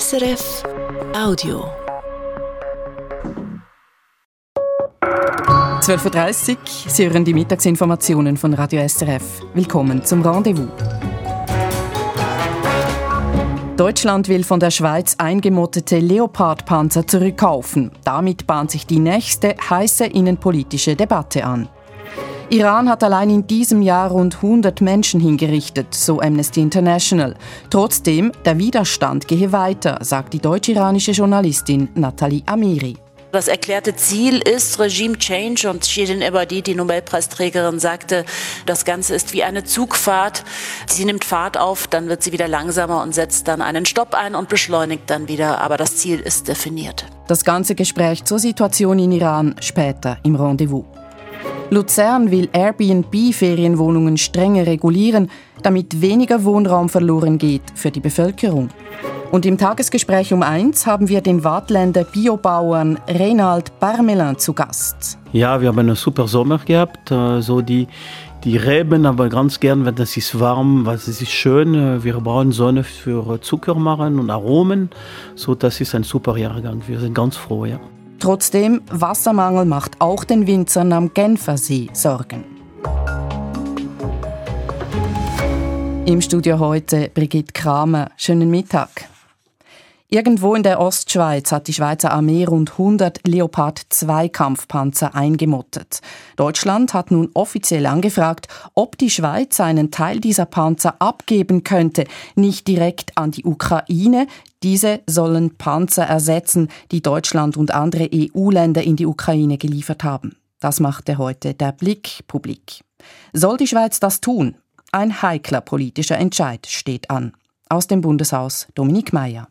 SRF Audio. 12.30 Uhr, Sie hören die Mittagsinformationen von Radio SRF. Willkommen zum Rendezvous. Deutschland will von der Schweiz eingemottete Leopard-Panzer zurückkaufen. Damit bahnt sich die nächste heiße innenpolitische Debatte an. Iran hat allein in diesem Jahr rund 100 Menschen hingerichtet, so Amnesty International. Trotzdem, der Widerstand gehe weiter, sagt die deutsch-iranische Journalistin Nathalie Amiri. Das erklärte Ziel ist Regime Change und Shirin Ebadi, die Nobelpreisträgerin, sagte, das Ganze ist wie eine Zugfahrt. Sie nimmt Fahrt auf, dann wird sie wieder langsamer und setzt dann einen Stopp ein und beschleunigt dann wieder. Aber das Ziel ist definiert. Das ganze Gespräch zur Situation in Iran später im Rendezvous. Luzern will Airbnb-Ferienwohnungen strenger regulieren, damit weniger Wohnraum verloren geht für die Bevölkerung. Und im Tagesgespräch um eins haben wir den Wartländer Biobauern Reinald Barmelin zu Gast. Ja, wir haben einen super Sommer gehabt. Äh, so die, die Reben, aber ganz gern, wenn es ist warm, weil es ist schön. Wir brauchen Sonne für Zucker machen und Aromen. So, das ist ein super Jahrgang. Wir sind ganz froh, ja. Trotzdem, Wassermangel macht auch den Winzern am Genfersee Sorgen. Im Studio heute Brigitte Kramer. Schönen Mittag. Irgendwo in der Ostschweiz hat die Schweizer Armee rund 100 Leopard 2 Kampfpanzer eingemottet. Deutschland hat nun offiziell angefragt, ob die Schweiz einen Teil dieser Panzer abgeben könnte, nicht direkt an die Ukraine. Diese sollen Panzer ersetzen, die Deutschland und andere EU-Länder in die Ukraine geliefert haben. Das machte heute der Blick publik. Soll die Schweiz das tun? Ein heikler politischer Entscheid steht an. Aus dem Bundeshaus Dominik Mayer.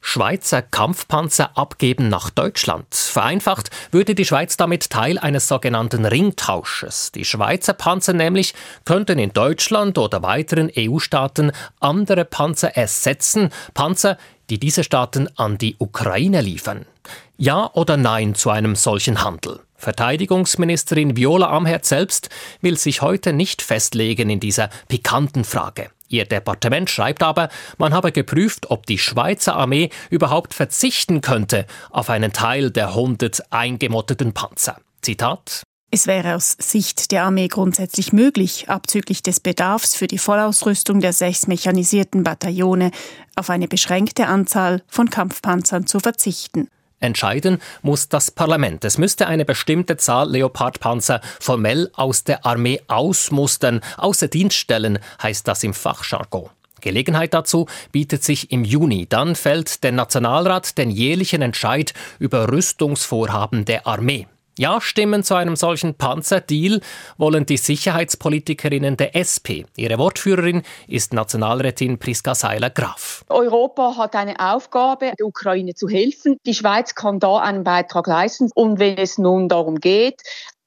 Schweizer Kampfpanzer abgeben nach Deutschland. Vereinfacht würde die Schweiz damit Teil eines sogenannten Ringtausches. Die Schweizer Panzer nämlich könnten in Deutschland oder weiteren EU-Staaten andere Panzer ersetzen, Panzer, die diese Staaten an die Ukraine liefern. Ja oder nein zu einem solchen Handel? Verteidigungsministerin Viola Amherd selbst will sich heute nicht festlegen in dieser pikanten Frage. Ihr Departement schreibt aber, man habe geprüft, ob die Schweizer Armee überhaupt verzichten könnte auf einen Teil der 100 eingemotteten Panzer. Zitat es wäre aus Sicht der Armee grundsätzlich möglich, abzüglich des Bedarfs für die Vollausrüstung der sechs mechanisierten Bataillone auf eine beschränkte Anzahl von Kampfpanzern zu verzichten. Entscheiden muss das Parlament. Es müsste eine bestimmte Zahl Leopardpanzer formell aus der Armee ausmustern, außer Dienst stellen, heißt das im Fachjargon. Gelegenheit dazu bietet sich im Juni. Dann fällt der Nationalrat den jährlichen Entscheid über Rüstungsvorhaben der Armee. Ja-Stimmen zu einem solchen Panzerdeal wollen die Sicherheitspolitikerinnen der SP. Ihre Wortführerin ist Nationalrätin Priska Seiler-Graf. Europa hat eine Aufgabe, der Ukraine zu helfen. Die Schweiz kann da einen Beitrag leisten. Und wenn es nun darum geht,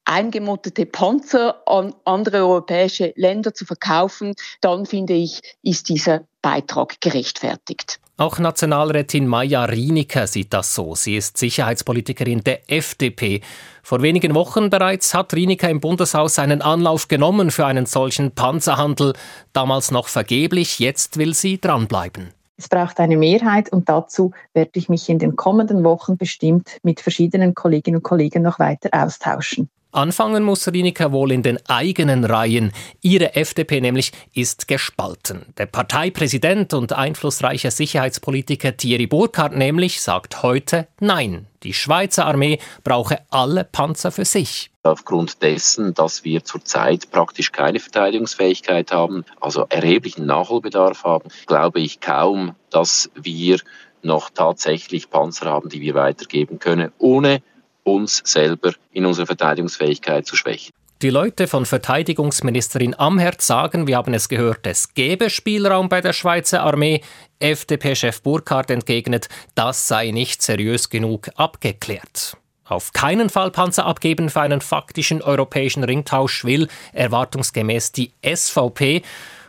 eingemottete Panzer an andere europäische Länder zu verkaufen, dann finde ich, ist dieser Beitrag gerechtfertigt. Auch Nationalrätin Maja Rienecker sieht das so. Sie ist Sicherheitspolitikerin der FDP. Vor wenigen Wochen bereits hat Rienecker im Bundeshaus einen Anlauf genommen für einen solchen Panzerhandel. Damals noch vergeblich, jetzt will sie dranbleiben. Es braucht eine Mehrheit und dazu werde ich mich in den kommenden Wochen bestimmt mit verschiedenen Kolleginnen und Kollegen noch weiter austauschen. Anfangen muss Rinika wohl in den eigenen Reihen. Ihre FDP nämlich ist gespalten. Der Parteipräsident und einflussreiche Sicherheitspolitiker Thierry Burkhardt nämlich sagt heute Nein. Die Schweizer Armee brauche alle Panzer für sich. Aufgrund dessen, dass wir zurzeit praktisch keine Verteidigungsfähigkeit haben, also erheblichen Nachholbedarf haben, glaube ich kaum, dass wir noch tatsächlich Panzer haben, die wir weitergeben können, ohne uns selber in unserer Verteidigungsfähigkeit zu schwächen. Die Leute von Verteidigungsministerin Amherd sagen, wir haben es gehört, es gäbe Spielraum bei der Schweizer Armee. FDP-Chef Burkhardt entgegnet, das sei nicht seriös genug abgeklärt. Auf keinen Fall Panzer abgeben für einen faktischen europäischen Ringtausch will erwartungsgemäß die SVP.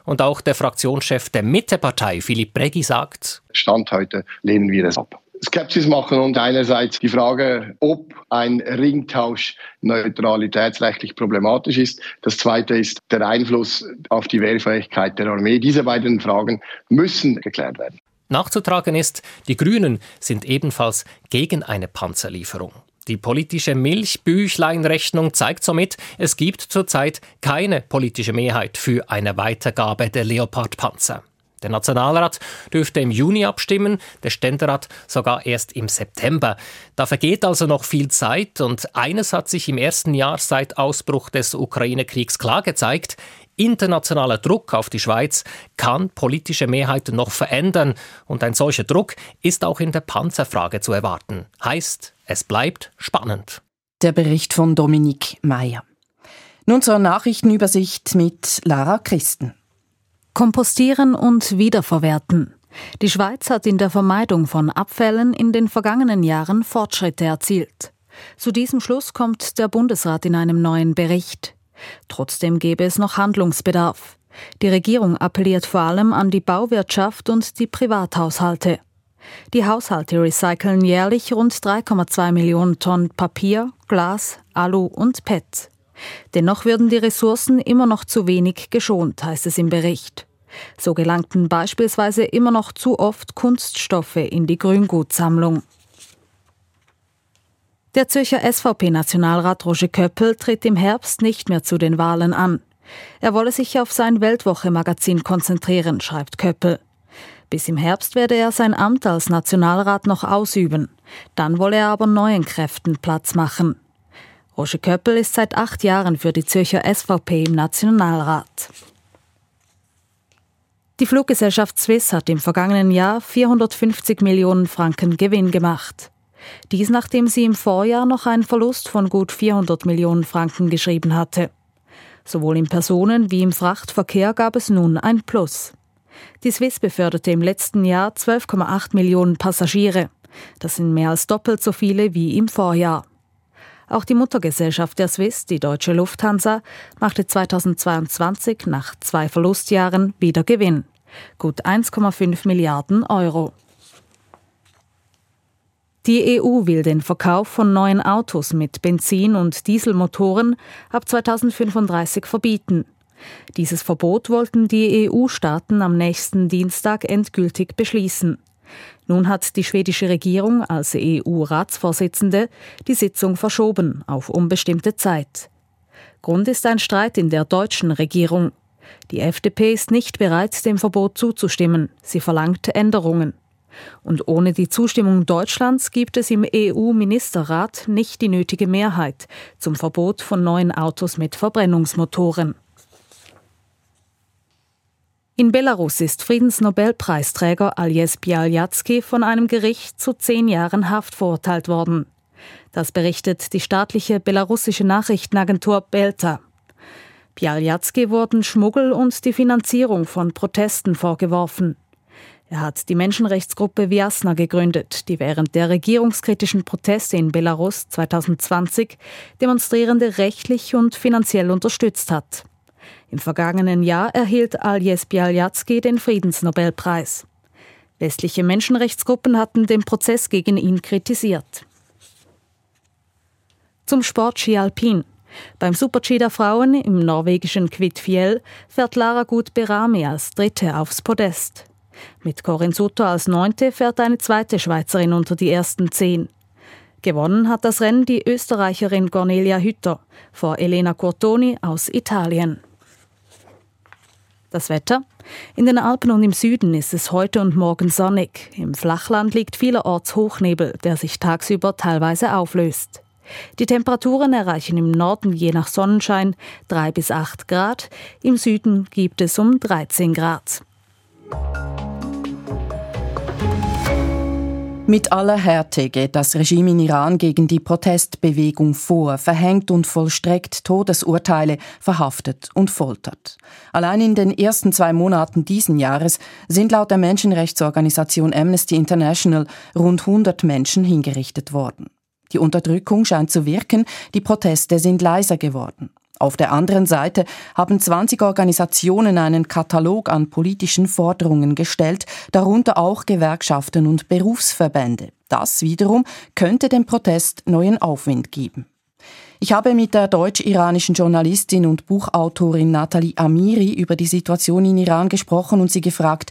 Und auch der Fraktionschef der Mittepartei, Philipp Breggi, sagt: Stand heute lehnen wir es ab. Skepsis machen und einerseits die Frage, ob ein Ringtausch neutralitätsrechtlich problematisch ist. Das zweite ist der Einfluss auf die Wehrfähigkeit der Armee. Diese beiden Fragen müssen geklärt werden. Nachzutragen ist, die Grünen sind ebenfalls gegen eine Panzerlieferung. Die politische Milchbüchleinrechnung zeigt somit, es gibt zurzeit keine politische Mehrheit für eine Weitergabe der Leopard-Panzer. Der Nationalrat dürfte im Juni abstimmen, der Ständerat sogar erst im September. Da vergeht also noch viel Zeit und eines hat sich im ersten Jahr seit Ausbruch des Ukraine-Kriegs klar gezeigt. Internationaler Druck auf die Schweiz kann politische Mehrheiten noch verändern und ein solcher Druck ist auch in der Panzerfrage zu erwarten. Heißt, es bleibt spannend. Der Bericht von Dominik Mayer. Nun zur Nachrichtenübersicht mit Lara Christen. Kompostieren und wiederverwerten. Die Schweiz hat in der Vermeidung von Abfällen in den vergangenen Jahren Fortschritte erzielt. Zu diesem Schluss kommt der Bundesrat in einem neuen Bericht. Trotzdem gäbe es noch Handlungsbedarf. Die Regierung appelliert vor allem an die Bauwirtschaft und die Privathaushalte. Die Haushalte recyceln jährlich rund 3,2 Millionen Tonnen Papier, Glas, Alu und PET. Dennoch würden die Ressourcen immer noch zu wenig geschont, heißt es im Bericht. So gelangten beispielsweise immer noch zu oft Kunststoffe in die Grüngutsammlung. Der Zürcher SVP-Nationalrat Roger Köppel tritt im Herbst nicht mehr zu den Wahlen an. Er wolle sich auf sein Weltwoche-Magazin konzentrieren, schreibt Köppel. Bis im Herbst werde er sein Amt als Nationalrat noch ausüben. Dann wolle er aber neuen Kräften Platz machen. Roger Köppel ist seit acht Jahren für die Zürcher SVP im Nationalrat. Die Fluggesellschaft Swiss hat im vergangenen Jahr 450 Millionen Franken Gewinn gemacht. Dies nachdem sie im Vorjahr noch einen Verlust von gut 400 Millionen Franken geschrieben hatte. Sowohl im Personen- wie im Frachtverkehr gab es nun ein Plus. Die Swiss beförderte im letzten Jahr 12,8 Millionen Passagiere. Das sind mehr als doppelt so viele wie im Vorjahr. Auch die Muttergesellschaft der Swiss, die deutsche Lufthansa, machte 2022 nach zwei Verlustjahren wieder Gewinn. Gut 1,5 Milliarden Euro. Die EU will den Verkauf von neuen Autos mit Benzin- und Dieselmotoren ab 2035 verbieten. Dieses Verbot wollten die EU-Staaten am nächsten Dienstag endgültig beschließen. Nun hat die schwedische Regierung als EU-Ratsvorsitzende die Sitzung verschoben auf unbestimmte Zeit. Grund ist ein Streit in der deutschen Regierung. Die FDP ist nicht bereit, dem Verbot zuzustimmen. Sie verlangt Änderungen. Und ohne die Zustimmung Deutschlands gibt es im EU-Ministerrat nicht die nötige Mehrheit zum Verbot von neuen Autos mit Verbrennungsmotoren. In Belarus ist Friedensnobelpreisträger Aljes Bialyatsky von einem Gericht zu zehn Jahren Haft verurteilt worden. Das berichtet die staatliche belarussische Nachrichtenagentur Belta. Bialyatsky wurden Schmuggel und die Finanzierung von Protesten vorgeworfen. Er hat die Menschenrechtsgruppe Viasna gegründet, die während der regierungskritischen Proteste in Belarus 2020 Demonstrierende rechtlich und finanziell unterstützt hat. Im vergangenen Jahr erhielt Aljes Bialyatsky den Friedensnobelpreis. Westliche Menschenrechtsgruppen hatten den Prozess gegen ihn kritisiert. Zum Sport Ski Alpin. Beim Super-G der Frauen im norwegischen Kvitfjell fährt Lara Gut Berami als Dritte aufs Podest. Mit Corinne Sutter als Neunte fährt eine zweite Schweizerin unter die ersten zehn. Gewonnen hat das Rennen die Österreicherin Cornelia Hütter vor Elena Cortoni aus Italien. Das Wetter? In den Alpen und im Süden ist es heute und morgen sonnig. Im Flachland liegt vielerorts Hochnebel, der sich tagsüber teilweise auflöst. Die Temperaturen erreichen im Norden je nach Sonnenschein 3 bis 8 Grad, im Süden gibt es um 13 Grad. Mit aller Härte geht das Regime in Iran gegen die Protestbewegung vor, verhängt und vollstreckt Todesurteile, verhaftet und foltert. Allein in den ersten zwei Monaten diesen Jahres sind laut der Menschenrechtsorganisation Amnesty International rund 100 Menschen hingerichtet worden. Die Unterdrückung scheint zu wirken, die Proteste sind leiser geworden. Auf der anderen Seite haben 20 Organisationen einen Katalog an politischen Forderungen gestellt, darunter auch Gewerkschaften und Berufsverbände. Das wiederum könnte dem Protest neuen Aufwind geben. Ich habe mit der deutsch-iranischen Journalistin und Buchautorin Nathalie Amiri über die Situation in Iran gesprochen und sie gefragt,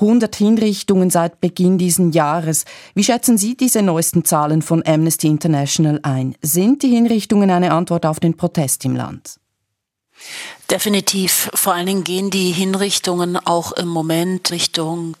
100 Hinrichtungen seit Beginn dieses Jahres. Wie schätzen Sie diese neuesten Zahlen von Amnesty International ein? Sind die Hinrichtungen eine Antwort auf den Protest im Land? Definitiv. Vor allen Dingen gehen die Hinrichtungen auch im Moment Richtung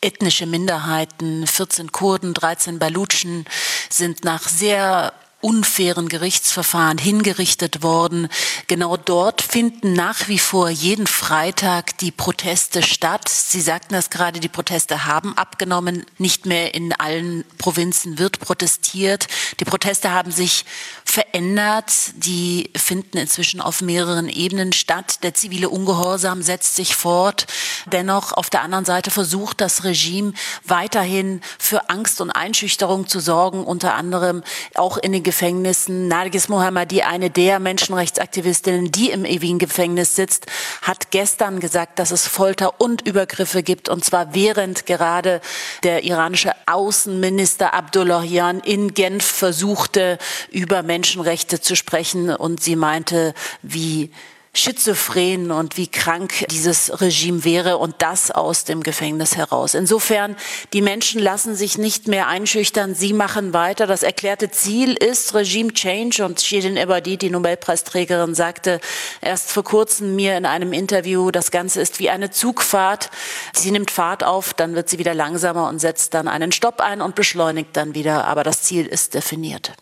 ethnische Minderheiten. 14 Kurden, 13 Balutschen sind nach sehr unfairen Gerichtsverfahren hingerichtet worden. Genau dort finden nach wie vor jeden Freitag die Proteste statt. Sie sagten das gerade, die Proteste haben abgenommen. Nicht mehr in allen Provinzen wird protestiert. Die Proteste haben sich verändert. Die finden inzwischen auf mehreren Ebenen statt. Der zivile Ungehorsam setzt sich fort. Dennoch auf der anderen Seite versucht das Regime weiterhin für Angst und Einschüchterung zu sorgen, unter anderem auch in den Gefängnissen. Nargis Mohammadi, eine der Menschenrechtsaktivistinnen, die im ewigen Gefängnis sitzt, hat gestern gesagt, dass es Folter und Übergriffe gibt, und zwar während gerade der iranische Außenminister Abdullahian in Genf versuchte, über Menschenrechte zu sprechen. Und sie meinte, wie schizophren und wie krank dieses Regime wäre und das aus dem Gefängnis heraus. Insofern, die Menschen lassen sich nicht mehr einschüchtern, sie machen weiter. Das erklärte Ziel ist Regime Change und Shirin Ebadi, die Nobelpreisträgerin, sagte erst vor kurzem mir in einem Interview, das Ganze ist wie eine Zugfahrt. Sie nimmt Fahrt auf, dann wird sie wieder langsamer und setzt dann einen Stopp ein und beschleunigt dann wieder, aber das Ziel ist definiert.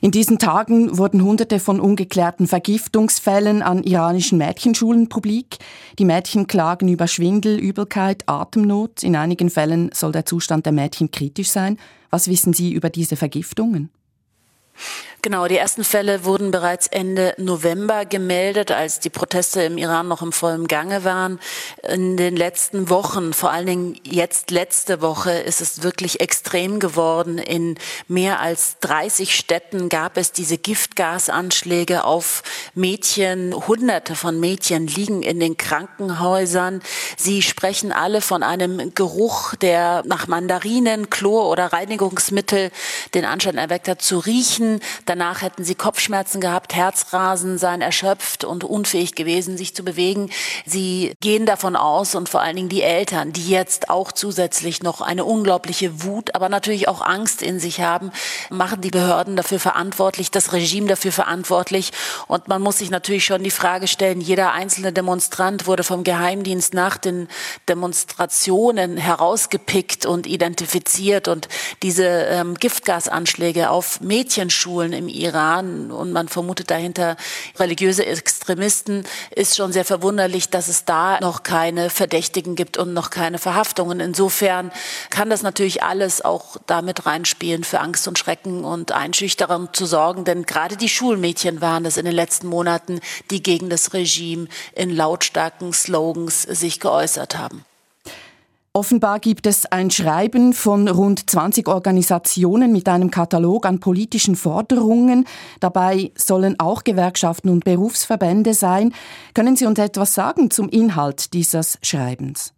In diesen Tagen wurden Hunderte von ungeklärten Vergiftungsfällen an iranischen Mädchenschulen publik. Die Mädchen klagen über Schwindel, Übelkeit, Atemnot. In einigen Fällen soll der Zustand der Mädchen kritisch sein. Was wissen Sie über diese Vergiftungen? Genau, die ersten Fälle wurden bereits Ende November gemeldet, als die Proteste im Iran noch im vollen Gange waren. In den letzten Wochen, vor allen Dingen jetzt letzte Woche, ist es wirklich extrem geworden. In mehr als 30 Städten gab es diese Giftgasanschläge auf Mädchen. Hunderte von Mädchen liegen in den Krankenhäusern. Sie sprechen alle von einem Geruch, der nach Mandarinen, Chlor oder Reinigungsmittel den Anschein erweckt hat, zu riechen. Danach hätten sie Kopfschmerzen gehabt, Herzrasen, seien erschöpft und unfähig gewesen, sich zu bewegen. Sie gehen davon aus und vor allen Dingen die Eltern, die jetzt auch zusätzlich noch eine unglaubliche Wut, aber natürlich auch Angst in sich haben, machen die Behörden dafür verantwortlich, das Regime dafür verantwortlich. Und man muss sich natürlich schon die Frage stellen, jeder einzelne Demonstrant wurde vom Geheimdienst nach den Demonstrationen herausgepickt und identifiziert und diese ähm, Giftgasanschläge auf Mädchenschulen im Iran und man vermutet dahinter religiöse Extremisten, ist schon sehr verwunderlich, dass es da noch keine Verdächtigen gibt und noch keine Verhaftungen. Insofern kann das natürlich alles auch damit reinspielen, für Angst und Schrecken und Einschüchterung zu sorgen, denn gerade die Schulmädchen waren es in den letzten Monaten, die gegen das Regime in lautstarken Slogans sich geäußert haben. Offenbar gibt es ein Schreiben von rund 20 Organisationen mit einem Katalog an politischen Forderungen. Dabei sollen auch Gewerkschaften und Berufsverbände sein. Können Sie uns etwas sagen zum Inhalt dieses Schreibens?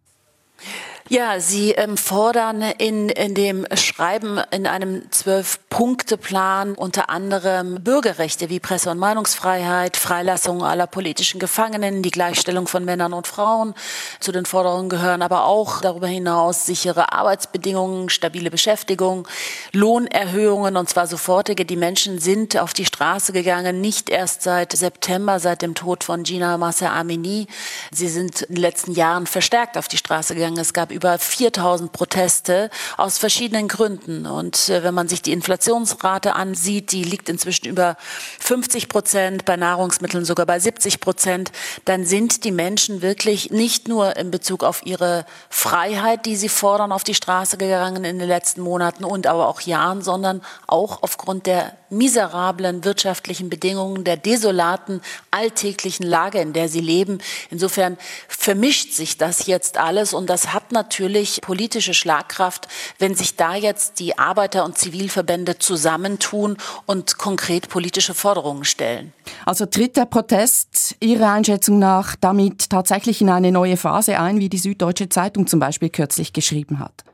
Ja, Sie ähm, fordern in, in dem Schreiben in einem Zwölf-Punkte-Plan unter anderem Bürgerrechte wie Presse- und Meinungsfreiheit, Freilassung aller politischen Gefangenen, die Gleichstellung von Männern und Frauen. Zu den Forderungen gehören aber auch darüber hinaus sichere Arbeitsbedingungen, stabile Beschäftigung, Lohnerhöhungen und zwar sofortige. Die Menschen sind auf die Straße gegangen, nicht erst seit September, seit dem Tod von Gina Massa Amini. Sie sind in den letzten Jahren verstärkt auf die Straße gegangen. Es gab über 4000 Proteste aus verschiedenen Gründen. Und äh, wenn man sich die Inflationsrate ansieht, die liegt inzwischen über 50 Prozent, bei Nahrungsmitteln sogar bei 70 Prozent, dann sind die Menschen wirklich nicht nur in Bezug auf ihre Freiheit, die sie fordern, auf die Straße gegangen in den letzten Monaten und aber auch Jahren, sondern auch aufgrund der miserablen wirtschaftlichen Bedingungen, der desolaten alltäglichen Lage, in der sie leben. Insofern vermischt sich das jetzt alles und das hat natürlich politische Schlagkraft, wenn sich da jetzt die Arbeiter- und Zivilverbände zusammentun und konkret politische Forderungen stellen. Also tritt der Protest Ihrer Einschätzung nach damit tatsächlich in eine neue Phase ein, wie die Süddeutsche Zeitung zum Beispiel kürzlich geschrieben hat?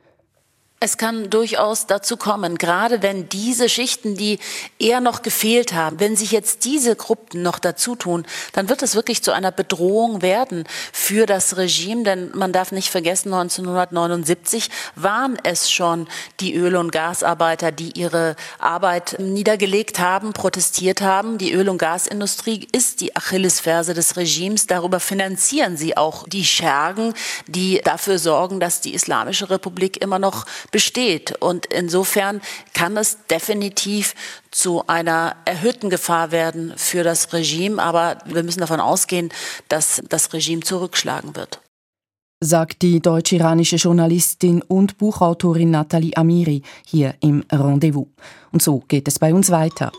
Es kann durchaus dazu kommen, gerade wenn diese Schichten, die eher noch gefehlt haben, wenn sich jetzt diese Gruppen noch dazu tun, dann wird es wirklich zu einer Bedrohung werden für das Regime. Denn man darf nicht vergessen, 1979 waren es schon die Öl- und Gasarbeiter, die ihre Arbeit niedergelegt haben, protestiert haben. Die Öl- und Gasindustrie ist die Achillesferse des Regimes. Darüber finanzieren sie auch die Schergen, die dafür sorgen, dass die Islamische Republik immer noch besteht. Und insofern kann es definitiv zu einer erhöhten Gefahr werden für das Regime. Aber wir müssen davon ausgehen, dass das Regime zurückschlagen wird. Sagt die deutsch-iranische Journalistin und Buchautorin Nathalie Amiri hier im Rendezvous. Und so geht es bei uns weiter.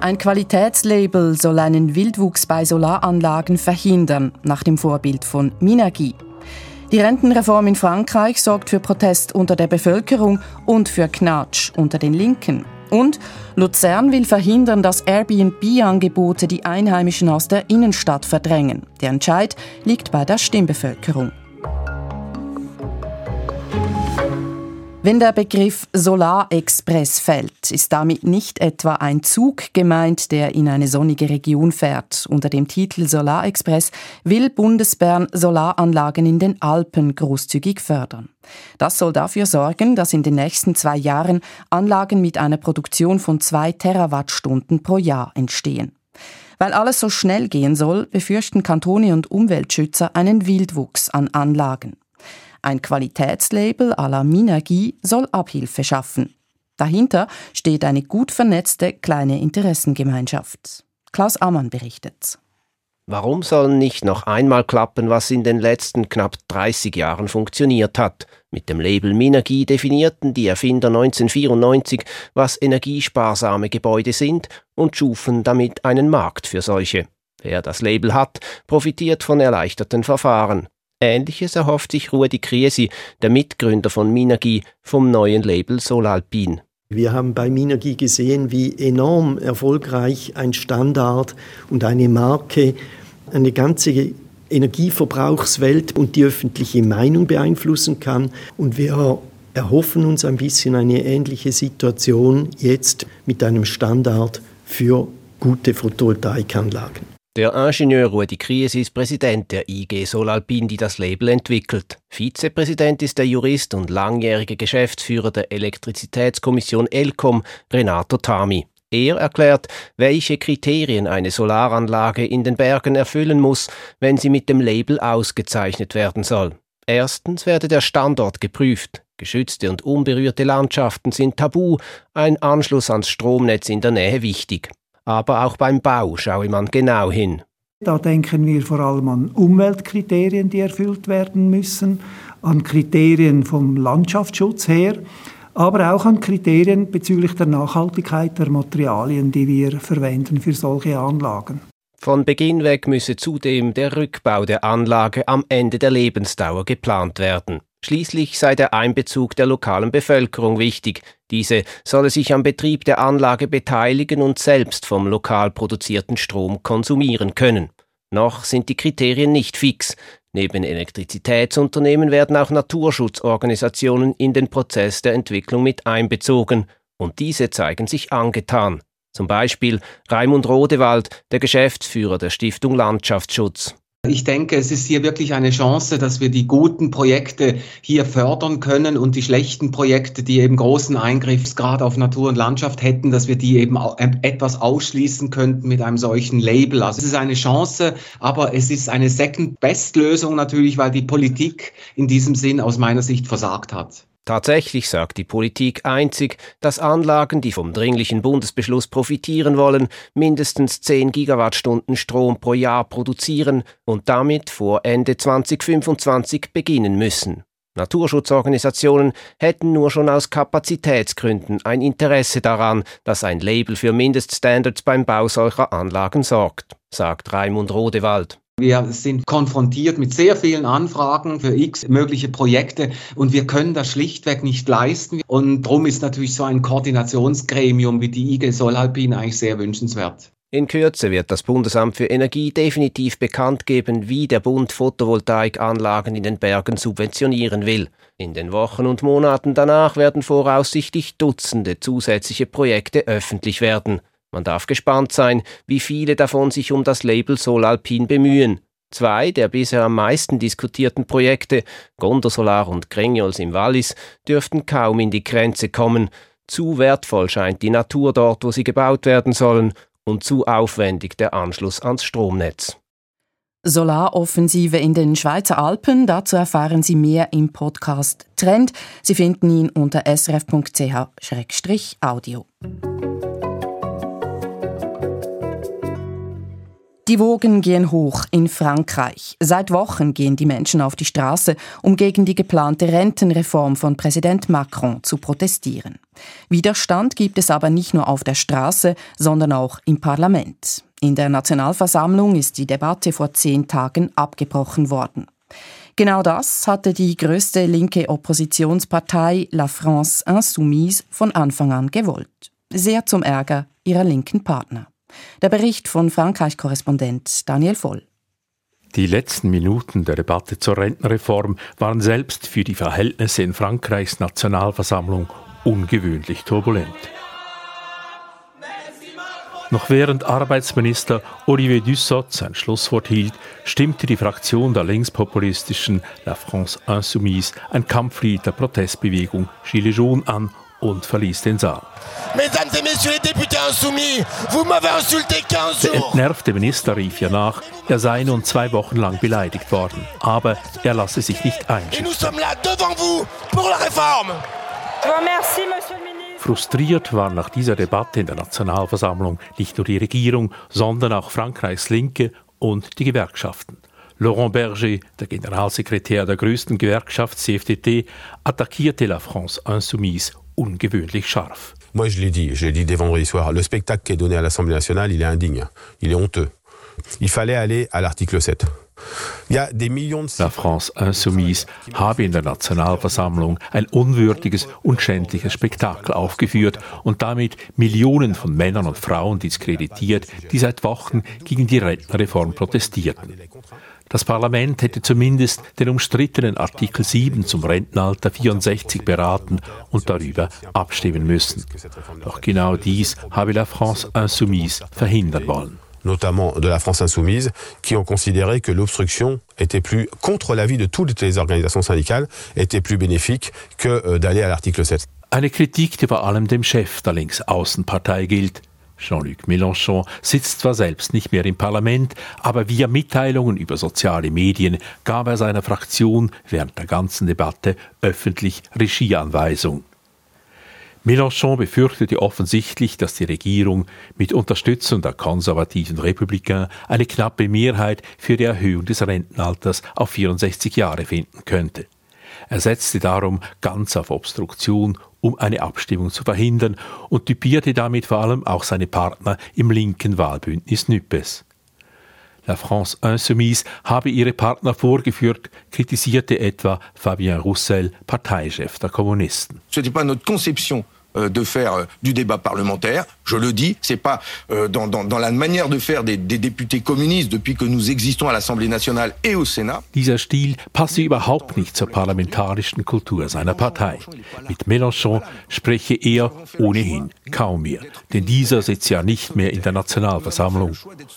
Ein Qualitätslabel soll einen Wildwuchs bei Solaranlagen verhindern, nach dem Vorbild von Minergie. Die Rentenreform in Frankreich sorgt für Protest unter der Bevölkerung und für Knatsch unter den Linken. Und Luzern will verhindern, dass Airbnb-Angebote die Einheimischen aus der Innenstadt verdrängen. Der Entscheid liegt bei der Stimmbevölkerung. Wenn der Begriff Solarexpress fällt, ist damit nicht etwa ein Zug gemeint, der in eine sonnige Region fährt. Unter dem Titel Solarexpress will Bundesbern Solaranlagen in den Alpen großzügig fördern. Das soll dafür sorgen, dass in den nächsten zwei Jahren Anlagen mit einer Produktion von zwei Terawattstunden pro Jahr entstehen. Weil alles so schnell gehen soll, befürchten Kantone und Umweltschützer einen Wildwuchs an Anlagen. Ein Qualitätslabel à la Minergie soll Abhilfe schaffen. Dahinter steht eine gut vernetzte kleine Interessengemeinschaft. Klaus Ammann berichtet. Warum soll nicht noch einmal klappen, was in den letzten knapp 30 Jahren funktioniert hat? Mit dem Label Minergie definierten die Erfinder 1994, was energiesparsame Gebäude sind und schufen damit einen Markt für solche. Wer das Label hat, profitiert von erleichterten Verfahren. Ähnliches erhofft sich Rudi Kriesi, der Mitgründer von Minergie, vom neuen Label Solalpin. Wir haben bei Minergie gesehen, wie enorm erfolgreich ein Standard und eine Marke eine ganze Energieverbrauchswelt und die öffentliche Meinung beeinflussen kann. Und wir erhoffen uns ein bisschen eine ähnliche Situation jetzt mit einem Standard für gute Photovoltaikanlagen. Der Ingenieur Rudi Kries ist Präsident der IG Solalpin, die das Label entwickelt. Vizepräsident ist der Jurist und langjährige Geschäftsführer der Elektrizitätskommission ELCOM, Renato Tami. Er erklärt, welche Kriterien eine Solaranlage in den Bergen erfüllen muss, wenn sie mit dem Label ausgezeichnet werden soll. Erstens werde der Standort geprüft. Geschützte und unberührte Landschaften sind tabu, ein Anschluss ans Stromnetz in der Nähe wichtig aber auch beim Bau schaue man genau hin. Da denken wir vor allem an Umweltkriterien, die erfüllt werden müssen, an Kriterien vom Landschaftsschutz her, aber auch an Kriterien bezüglich der Nachhaltigkeit der Materialien, die wir verwenden für solche Anlagen. Von Beginn weg müsse zudem der Rückbau der Anlage am Ende der Lebensdauer geplant werden. Schließlich sei der Einbezug der lokalen Bevölkerung wichtig. Diese solle sich am Betrieb der Anlage beteiligen und selbst vom lokal produzierten Strom konsumieren können. Noch sind die Kriterien nicht fix. Neben Elektrizitätsunternehmen werden auch Naturschutzorganisationen in den Prozess der Entwicklung mit einbezogen, und diese zeigen sich angetan. Zum Beispiel Raimund Rodewald, der Geschäftsführer der Stiftung Landschaftsschutz. Ich denke, es ist hier wirklich eine Chance, dass wir die guten Projekte hier fördern können und die schlechten Projekte, die eben großen Eingriffsgrad auf Natur und Landschaft hätten, dass wir die eben etwas ausschließen könnten mit einem solchen Label. Also es ist eine Chance, aber es ist eine Second-Best-Lösung natürlich, weil die Politik in diesem Sinn aus meiner Sicht versagt hat. Tatsächlich sagt die Politik einzig, dass Anlagen, die vom dringlichen Bundesbeschluss profitieren wollen, mindestens 10 Gigawattstunden Strom pro Jahr produzieren und damit vor Ende 2025 beginnen müssen. Naturschutzorganisationen hätten nur schon aus Kapazitätsgründen ein Interesse daran, dass ein Label für Mindeststandards beim Bau solcher Anlagen sorgt, sagt Raimund Rodewald. Wir sind konfrontiert mit sehr vielen Anfragen für x mögliche Projekte und wir können das schlichtweg nicht leisten. Und darum ist natürlich so ein Koordinationsgremium wie die IG Solalpin eigentlich sehr wünschenswert. In Kürze wird das Bundesamt für Energie definitiv bekannt geben, wie der Bund Photovoltaikanlagen in den Bergen subventionieren will. In den Wochen und Monaten danach werden voraussichtlich Dutzende zusätzliche Projekte öffentlich werden. Man darf gespannt sein, wie viele davon sich um das Label Solalpin bemühen. Zwei der bisher am meisten diskutierten Projekte, Gondosolar und Grengiols im Wallis, dürften kaum in die Grenze kommen. Zu wertvoll scheint die Natur dort, wo sie gebaut werden sollen, und zu aufwendig der Anschluss ans Stromnetz. Solaroffensive in den Schweizer Alpen, dazu erfahren Sie mehr im Podcast Trend. Sie finden ihn unter srf.ch-audio. Die Wogen gehen hoch in Frankreich. Seit Wochen gehen die Menschen auf die Straße, um gegen die geplante Rentenreform von Präsident Macron zu protestieren. Widerstand gibt es aber nicht nur auf der Straße, sondern auch im Parlament. In der Nationalversammlung ist die Debatte vor zehn Tagen abgebrochen worden. Genau das hatte die größte linke Oppositionspartei La France Insoumise von Anfang an gewollt. Sehr zum Ärger ihrer linken Partner. Der Bericht von Frankreich-Korrespondent Daniel Voll. Die letzten Minuten der Debatte zur Rentenreform waren selbst für die Verhältnisse in Frankreichs Nationalversammlung ungewöhnlich turbulent. Noch während Arbeitsminister Olivier Dussopt sein Schlusswort hielt, stimmte die Fraktion der linkspopulistischen La France Insoumise ein Kampflied der Protestbewegung Gilets jaunes an und verließ den Saal. Mesdames et messieurs les députés insoumis, vous m'avez insulté 15 jours. Der entnervte Minister rief ihr nach, er sei nun zwei Wochen lang beleidigt worden, aber er lasse sich nicht einschüchtern. Frustriert war nach dieser Debatte in der Nationalversammlung nicht nur die Regierung, sondern auch Frankreichs Linke und die Gewerkschaften. Laurent Berger, der Generalsekretär der größten Gewerkschaft CFDT, attackierte la France Insoumise ungewöhnlich scharf. Moi, je l'ai dit, je l'ai dit dès vendredi soir, le spectacle qui est donné à l'Assemblée nationale, il est indigne, il est honteux. Il fallait aller à l'article 7. La France Insoumise habe in der Nationalversammlung ein unwürdiges und schändliches Spektakel aufgeführt und damit Millionen von Männern und Frauen diskreditiert, die seit Wochen gegen die Rentenreform protestierten. Das Parlament hätte zumindest den umstrittenen Artikel 7 zum Rentenalter 64 beraten und darüber abstimmen müssen. Doch genau dies habe la France Insoumise verhindern wollen notamment de la France insoumise, qui ont considéré que l'obstruction était plus, contre l'avis de toutes les organisations syndicales, était plus bénéfique que euh, d'aller à l'article 7. Eine Kritik, die vor allem dem Chef der Linksaußenpartei gilt. Jean-Luc Mélenchon sitzt zwar selbst nicht mehr im Parlament, aber via Mitteilungen über soziale Medien gab er seiner Fraktion während der ganzen Debatte öffentlich Regieanweisung. Mélenchon befürchtete offensichtlich, dass die Regierung mit Unterstützung der konservativen Republikaner eine knappe Mehrheit für die Erhöhung des Rentenalters auf 64 Jahre finden könnte. Er setzte darum ganz auf Obstruktion um eine Abstimmung zu verhindern und typierte damit vor allem auch seine Partner im linken Wahlbündnis Nüppes. La France Insoumise habe ihre Partner vorgeführt, kritisierte etwa Fabien Roussel, Parteichef der Kommunisten. C'était pas notre conception Euh, de faire euh, du débat parlementaire. Je le dis, c'est pas euh, dans, dans, dans, la manière de faire des, des, députés communistes depuis que nous existons à l'Assemblée nationale et au Sénat. Dieser Stil passe überhaupt nicht zur parlamentarischen Kultur seiner Partei. Mit Mélenchon spreche er ohnehin kaum mehr, denn dieser sitzt ja nicht mehr in der Nationalversammlung.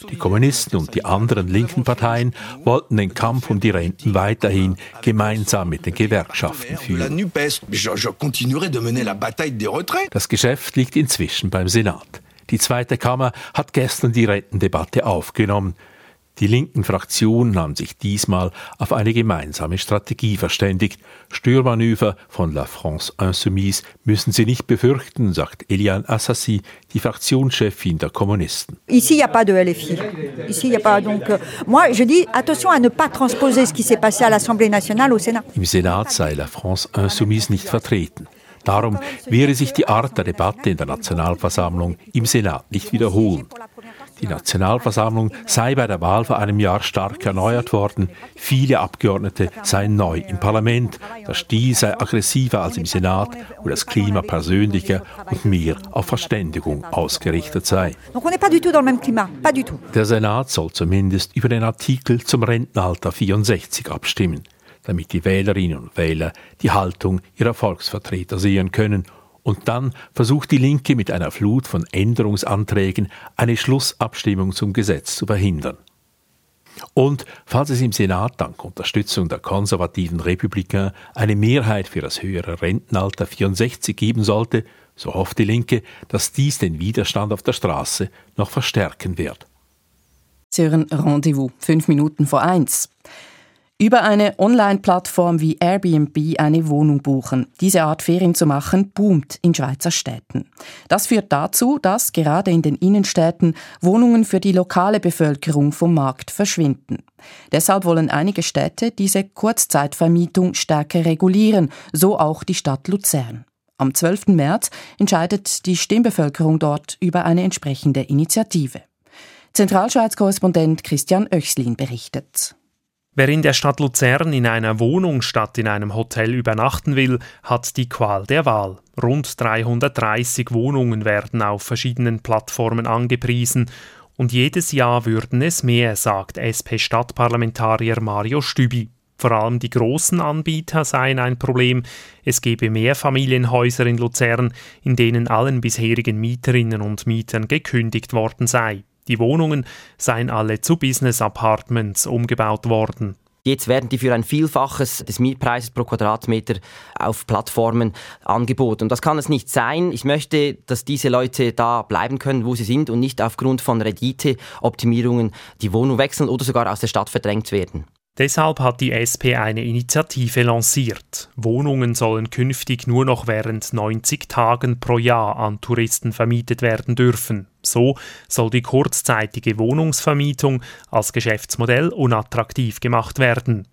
Die Kommunisten und die anderen linken Parteien wollten den Kampf um die Renten weiterhin gemeinsam mit den Gewerkschaften führen. Das Geschäft liegt inzwischen beim Senat. Die zweite Kammer hat gestern die Rentendebatte aufgenommen. Die linken Fraktionen haben sich diesmal auf eine gemeinsame Strategie verständigt. Störmanöver von La France Insoumise müssen sie nicht befürchten, sagt Eliane Assassi, die Fraktionschefin der Kommunisten. Ici, il n'y a pas de LFI. Ici, il n'y a pas. Donc, euh, moi, je dis attention à ne pas transposer ce qui s'est passé à l'Assemblée nationale au Sénat. Im Senat sei La France Insoumise nicht vertreten. Darum wehre sich die Art der Debatte in der Nationalversammlung im Senat nicht wiederholen. Die Nationalversammlung sei bei der Wahl vor einem Jahr stark erneuert worden. Viele Abgeordnete seien neu im Parlament. der Stil sei aggressiver als im Senat, wo das Klima persönlicher und mehr auf Verständigung ausgerichtet sei. Der Senat soll zumindest über den Artikel zum Rentenalter 64 abstimmen, damit die Wählerinnen und Wähler die Haltung ihrer Volksvertreter sehen können und dann versucht die Linke mit einer Flut von Änderungsanträgen eine Schlussabstimmung zum Gesetz zu verhindern. Und falls es im Senat dank Unterstützung der konservativen Republikaner eine Mehrheit für das höhere Rentenalter 64 geben sollte, so hofft die Linke, dass dies den Widerstand auf der Straße noch verstärken wird. Sie hören Rendezvous, fünf Minuten vor eins. Über eine Online-Plattform wie Airbnb eine Wohnung buchen. Diese Art Ferien zu machen boomt in Schweizer Städten. Das führt dazu, dass gerade in den Innenstädten Wohnungen für die lokale Bevölkerung vom Markt verschwinden. Deshalb wollen einige Städte diese Kurzzeitvermietung stärker regulieren, so auch die Stadt Luzern. Am 12. März entscheidet die Stimmbevölkerung dort über eine entsprechende Initiative. Zentralschweiz-Korrespondent Christian Oechslin berichtet. Wer in der Stadt Luzern in einer Wohnung statt in einem Hotel übernachten will, hat die Qual der Wahl. Rund 330 Wohnungen werden auf verschiedenen Plattformen angepriesen und jedes Jahr würden es mehr, sagt SP-Stadtparlamentarier Mario Stübi. Vor allem die großen Anbieter seien ein Problem. Es gebe mehr Familienhäuser in Luzern, in denen allen bisherigen Mieterinnen und Mietern gekündigt worden sei. Die Wohnungen seien alle zu Business Apartments umgebaut worden. Jetzt werden die für ein Vielfaches des Mietpreises pro Quadratmeter auf Plattformen angeboten. Und das kann es nicht sein. Ich möchte, dass diese Leute da bleiben können, wo sie sind und nicht aufgrund von Renditeoptimierungen die Wohnung wechseln oder sogar aus der Stadt verdrängt werden. Deshalb hat die SP eine Initiative lanciert. Wohnungen sollen künftig nur noch während 90 Tagen pro Jahr an Touristen vermietet werden dürfen. So soll die kurzzeitige Wohnungsvermietung als Geschäftsmodell unattraktiv gemacht werden.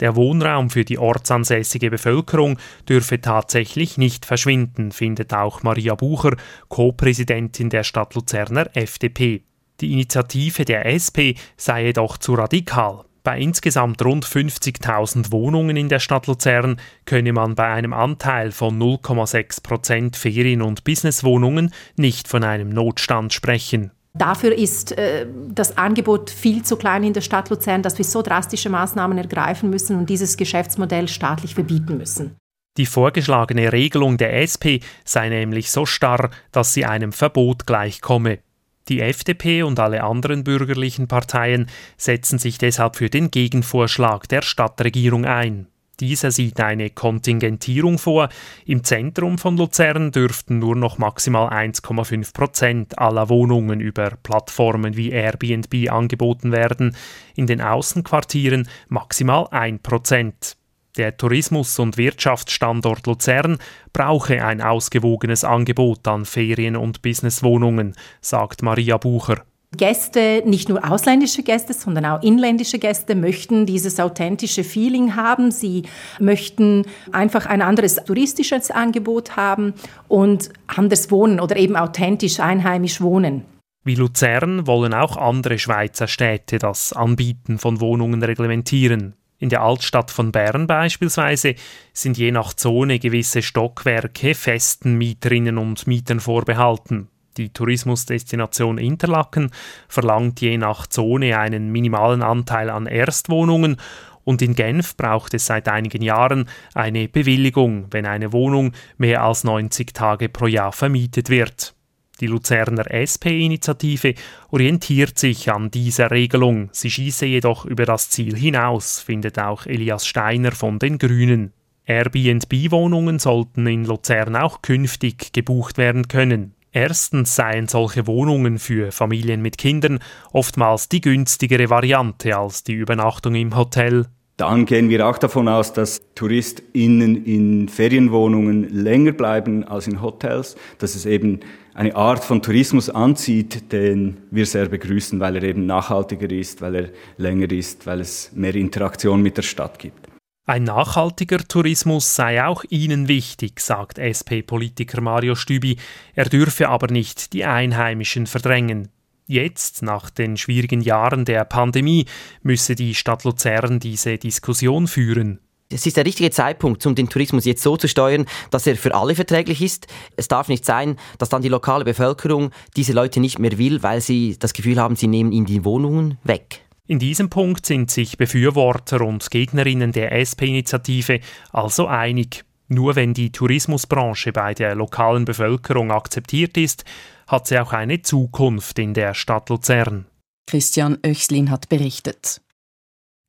Der Wohnraum für die ortsansässige Bevölkerung dürfe tatsächlich nicht verschwinden, findet auch Maria Bucher, Co-Präsidentin der Stadt Luzerner FDP. Die Initiative der SP sei jedoch zu radikal. Bei insgesamt rund 50.000 Wohnungen in der Stadt Luzern könne man bei einem Anteil von 0,6 Prozent Ferien- und Businesswohnungen nicht von einem Notstand sprechen. Dafür ist äh, das Angebot viel zu klein in der Stadt Luzern, dass wir so drastische Maßnahmen ergreifen müssen und dieses Geschäftsmodell staatlich verbieten müssen. Die vorgeschlagene Regelung der SP sei nämlich so starr, dass sie einem Verbot gleichkomme. Die FDP und alle anderen bürgerlichen Parteien setzen sich deshalb für den Gegenvorschlag der Stadtregierung ein. Dieser sieht eine Kontingentierung vor. Im Zentrum von Luzern dürften nur noch maximal 1,5 Prozent aller Wohnungen über Plattformen wie Airbnb angeboten werden, in den Außenquartieren maximal 1 Prozent. Der Tourismus- und Wirtschaftsstandort Luzern brauche ein ausgewogenes Angebot an Ferien- und Businesswohnungen, sagt Maria Bucher. Gäste, nicht nur ausländische Gäste, sondern auch inländische Gäste möchten dieses authentische Feeling haben. Sie möchten einfach ein anderes touristisches Angebot haben und anders wohnen oder eben authentisch einheimisch wohnen. Wie Luzern wollen auch andere Schweizer Städte das Anbieten von Wohnungen reglementieren. In der Altstadt von Bern beispielsweise sind je nach Zone gewisse Stockwerke festen Mieterinnen und Mietern vorbehalten. Die Tourismusdestination Interlaken verlangt je nach Zone einen minimalen Anteil an Erstwohnungen und in Genf braucht es seit einigen Jahren eine Bewilligung, wenn eine Wohnung mehr als 90 Tage pro Jahr vermietet wird. Die Luzerner SP-Initiative orientiert sich an dieser Regelung, sie schieße jedoch über das Ziel hinaus, findet auch Elias Steiner von den Grünen. Airbnb-Wohnungen sollten in Luzern auch künftig gebucht werden können. Erstens seien solche Wohnungen für Familien mit Kindern oftmals die günstigere Variante als die Übernachtung im Hotel. Dann gehen wir auch davon aus, dass TouristInnen in Ferienwohnungen länger bleiben als in Hotels, dass es eben eine Art von Tourismus anzieht, den wir sehr begrüßen, weil er eben nachhaltiger ist, weil er länger ist, weil es mehr Interaktion mit der Stadt gibt. Ein nachhaltiger Tourismus sei auch Ihnen wichtig, sagt SP-Politiker Mario Stübi. Er dürfe aber nicht die Einheimischen verdrängen. Jetzt, nach den schwierigen Jahren der Pandemie, müsse die Stadt Luzern diese Diskussion führen. Es ist der richtige Zeitpunkt, um den Tourismus jetzt so zu steuern, dass er für alle verträglich ist. Es darf nicht sein, dass dann die lokale Bevölkerung diese Leute nicht mehr will, weil sie das Gefühl haben, sie nehmen ihnen die Wohnungen weg. In diesem Punkt sind sich Befürworter und Gegnerinnen der SP-Initiative also einig. Nur wenn die Tourismusbranche bei der lokalen Bevölkerung akzeptiert ist, hat sie auch eine Zukunft in der Stadt Luzern. Christian Oechslin hat berichtet.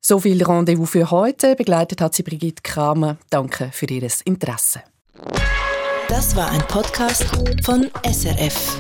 So viel Rendezvous für heute. Begleitet hat sie Brigitte Kramer. Danke für Ihr Interesse. Das war ein Podcast von SRF.